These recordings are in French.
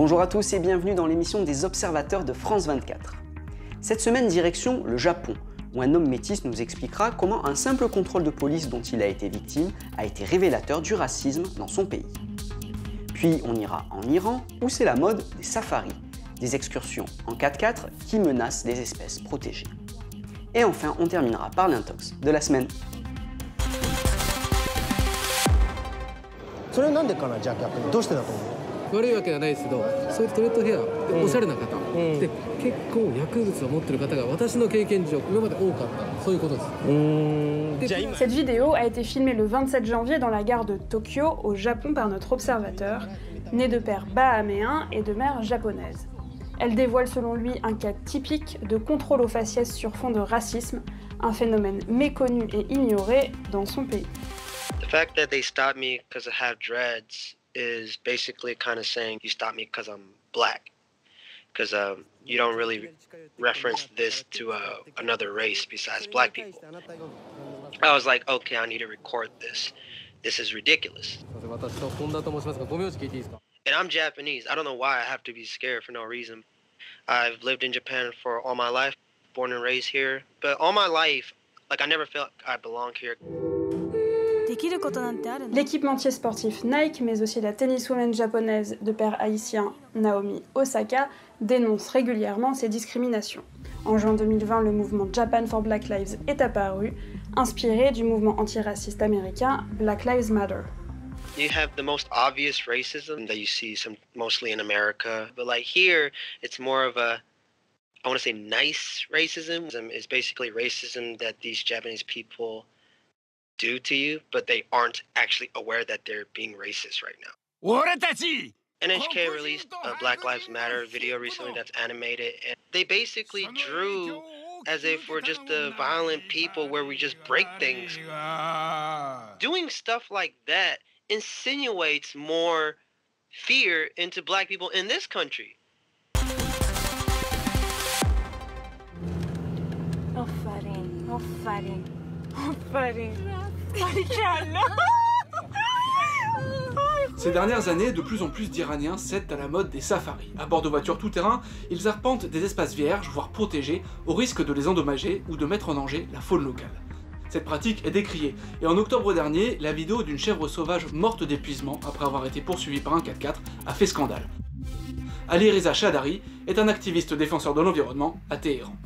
Bonjour à tous et bienvenue dans l'émission des observateurs de France 24. Cette semaine, direction le Japon, où un homme métis nous expliquera comment un simple contrôle de police dont il a été victime a été révélateur du racisme dans son pays. Puis on ira en Iran, où c'est la mode des safaris, des excursions en 4x4 qui menacent des espèces protégées. Et enfin, on terminera par l'intox de la semaine. それはなんでかなじゃあ逆にどうしてだと思う悪いわけではないですけどそういうトイレットヘアでおしゃれな方、で結構薬物を持ってる方が私の経験上今まで多かったそういうことですうーんじゃあ今 Cette vidéo a été filmée le 27 janvier dans la gare de Tokyo, au Japon, par notre observateur, né de père bahaméen et de mère japonaise. Elle dévoile selon lui un cas typique de contrôle aux faciès sur fond de racisme, un phénomène méconnu et ignoré dans son pays. The fact that they stopped me because I have dreads is basically kind of saying you stop me because I'm black, because um, you don't really reference this to uh, another race besides black people. I was like, okay, I need to record this. This is ridiculous. And I'm Japanese. I don't know why I have to be scared for no reason. I've lived in Japan for all my life, born and raised here. But all my life, like I never felt I belonged here. L'équipementier sportif Nike, mais aussi la tenniswoman japonaise de père haïtien Naomi Osaka, dénonce régulièrement ces discriminations. En juin 2020, le mouvement Japan for Black Lives est apparu, inspiré du mouvement antiraciste américain Black Lives Matter. You have the most obvious racism that you see some mostly in America, but like here, it's more of a I want to say nice racism. It's basically racism that these Japanese people do to you, but they aren't actually aware that they're being racist right now. NHK released a Black Lives Matter video recently that's animated, and they basically drew as if we're just the violent people where we just break things. Doing stuff like that insinuates more fear into black people in this country. Oh, fighting, oh, fighting. Ces dernières années, de plus en plus d'Iraniens cèdent à la mode des safaris. À bord de voitures tout-terrain, ils arpentent des espaces vierges, voire protégés, au risque de les endommager ou de mettre en danger la faune locale. Cette pratique est décriée, et en octobre dernier, la vidéo d'une chèvre sauvage morte d'épuisement après avoir été poursuivie par un 4x4 a fait scandale. Ali Reza Shadari est un activiste défenseur de l'environnement à Téhéran.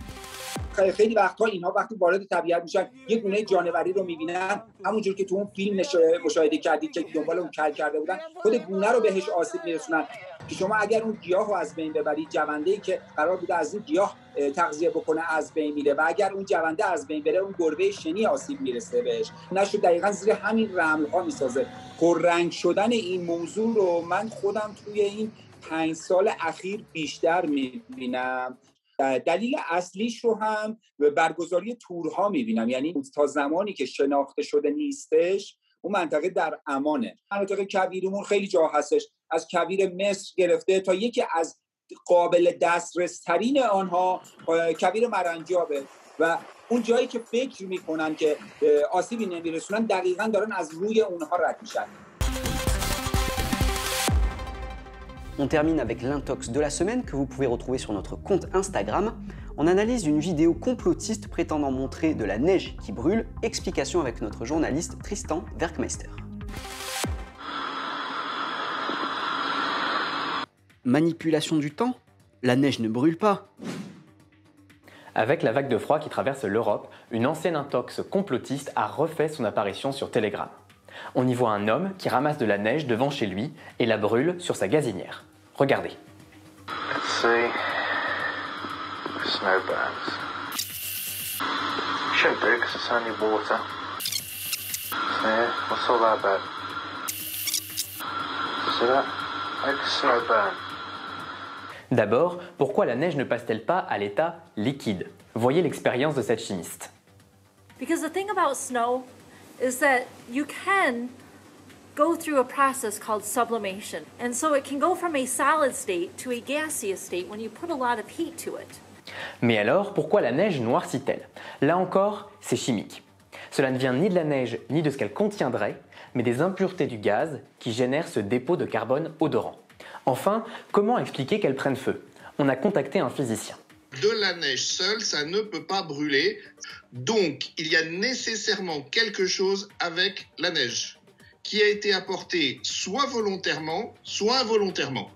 خیلی وقتها اینها وقتی وارد طبیعت میشن یه گونه جانوری رو می‌بینن. همونجور که تو اون فیلم مشاهده کردید که دنبال اون کل کرده بودن خود گونه رو بهش آسیب میرسونن. که شما اگر اون گیاه رو از بین ببرید جونده ای که قرار بوده از این گیاه اه، تغذیه بکنه از بین میره. و اگر اون جونده از بین بره اون گربه شنی آسیب می‌رسه بهش. نشو دقیقا زیر همین رمل ها می‌سازه. پررنگ شدن این موضوع رو من خودم توی این پنج سال اخیر بیشتر می‌بینم. دلیل اصلیش رو هم به برگزاری تورها می‌بینم. یعنی تا زمانی که شناخته شده نیستش اون منطقه در امانه. مناطق کویرمون خیلی جا هستش. از کویر مصر گرفته تا یکی از قابل دسترس ترین آنها کویر مرنجابه و اون جایی که فکر می‌کنن که آسیبی نمیرسونن دقیقا دارن از روی اونها رد میشن. On termine avec l'intox de la semaine que vous pouvez retrouver sur notre compte Instagram. On analyse une vidéo complotiste prétendant montrer de la neige qui brûle. Explication avec notre journaliste Tristan Werkmeister. Manipulation du temps La neige ne brûle pas. Avec la vague de froid qui traverse l'Europe, une ancienne intox complotiste a refait son apparition sur Telegram. On y voit un homme qui ramasse de la neige devant chez lui et la brûle sur sa gazinière. Regardez. Let's see? Snow burns. Shouldn't do because it's only water. Yeah, what's all that about? See that? Make a snow burn. D'abord, pourquoi la neige ne passe-t-elle pas à l'état liquide? Voyez l'expérience de cette chimiste. Because the thing about snow is that you can go through a process called sublimation. And so it can go from a solid state to a gaseous state when you put a lot of heat to it. Mais alors, pourquoi la neige noircit-elle? Là encore, c'est chimique. Cela ne vient ni de la neige ni de ce qu'elle contiendrait, mais des impuretés du gaz qui génèrent ce dépôt de carbone odorant. Enfin, comment expliquer qu'elles prennent feu? On a contacté un physicien. De la neige seule, ça ne peut pas brûler. Donc, il y a nécessairement quelque chose avec la neige qui a été apporté soit volontairement, soit involontairement.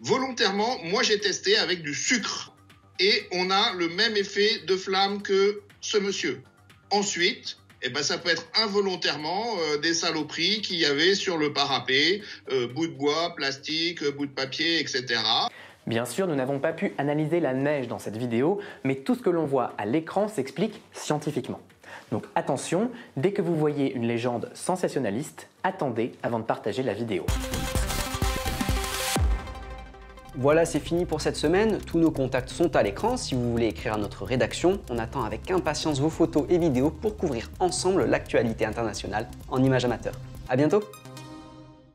Volontairement, moi j'ai testé avec du sucre et on a le même effet de flamme que ce monsieur. Ensuite, eh ben, ça peut être involontairement euh, des saloperies qu'il y avait sur le parapet, euh, bout de bois, plastique, bout de papier, etc. Bien sûr, nous n'avons pas pu analyser la neige dans cette vidéo, mais tout ce que l'on voit à l'écran s'explique scientifiquement. Donc attention, dès que vous voyez une légende sensationnaliste, attendez avant de partager la vidéo. Voilà, c'est fini pour cette semaine. Tous nos contacts sont à l'écran. Si vous voulez écrire à notre rédaction, on attend avec impatience vos photos et vidéos pour couvrir ensemble l'actualité internationale en images amateurs. A bientôt